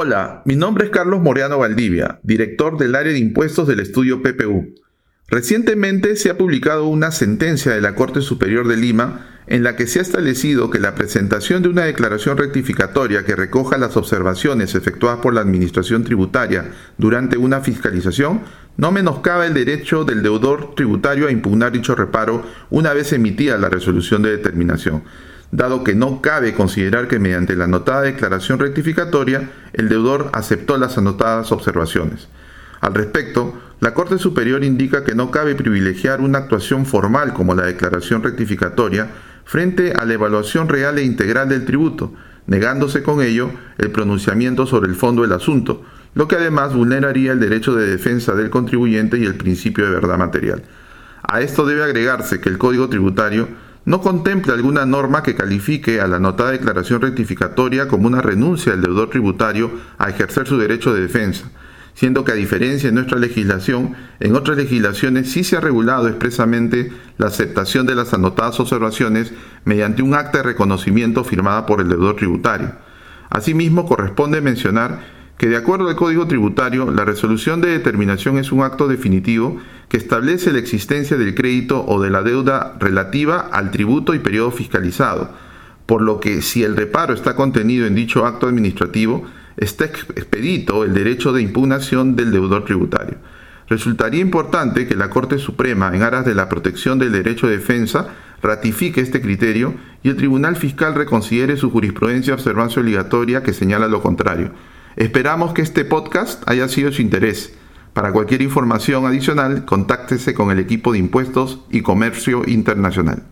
Hola, mi nombre es Carlos Moreano Valdivia, director del área de impuestos del estudio PPU. Recientemente se ha publicado una sentencia de la Corte Superior de Lima en la que se ha establecido que la presentación de una declaración rectificatoria que recoja las observaciones efectuadas por la Administración Tributaria durante una fiscalización no menoscaba el derecho del deudor tributario a impugnar dicho reparo una vez emitida la resolución de determinación dado que no cabe considerar que mediante la anotada declaración rectificatoria el deudor aceptó las anotadas observaciones. Al respecto, la Corte Superior indica que no cabe privilegiar una actuación formal como la declaración rectificatoria frente a la evaluación real e integral del tributo, negándose con ello el pronunciamiento sobre el fondo del asunto, lo que además vulneraría el derecho de defensa del contribuyente y el principio de verdad material. A esto debe agregarse que el Código Tributario no contempla alguna norma que califique a la anotada declaración rectificatoria como una renuncia del deudor tributario a ejercer su derecho de defensa, siendo que a diferencia de nuestra legislación, en otras legislaciones sí se ha regulado expresamente la aceptación de las anotadas observaciones mediante un acta de reconocimiento firmada por el deudor tributario. Asimismo, corresponde mencionar que de acuerdo al Código Tributario, la resolución de determinación es un acto definitivo que establece la existencia del crédito o de la deuda relativa al tributo y periodo fiscalizado, por lo que si el reparo está contenido en dicho acto administrativo, está expedito el derecho de impugnación del deudor tributario. Resultaría importante que la Corte Suprema, en aras de la protección del derecho de defensa, ratifique este criterio y el Tribunal Fiscal reconsidere su jurisprudencia de observancia obligatoria que señala lo contrario Esperamos que este podcast haya sido de su interés. Para cualquier información adicional, contáctese con el equipo de impuestos y comercio internacional.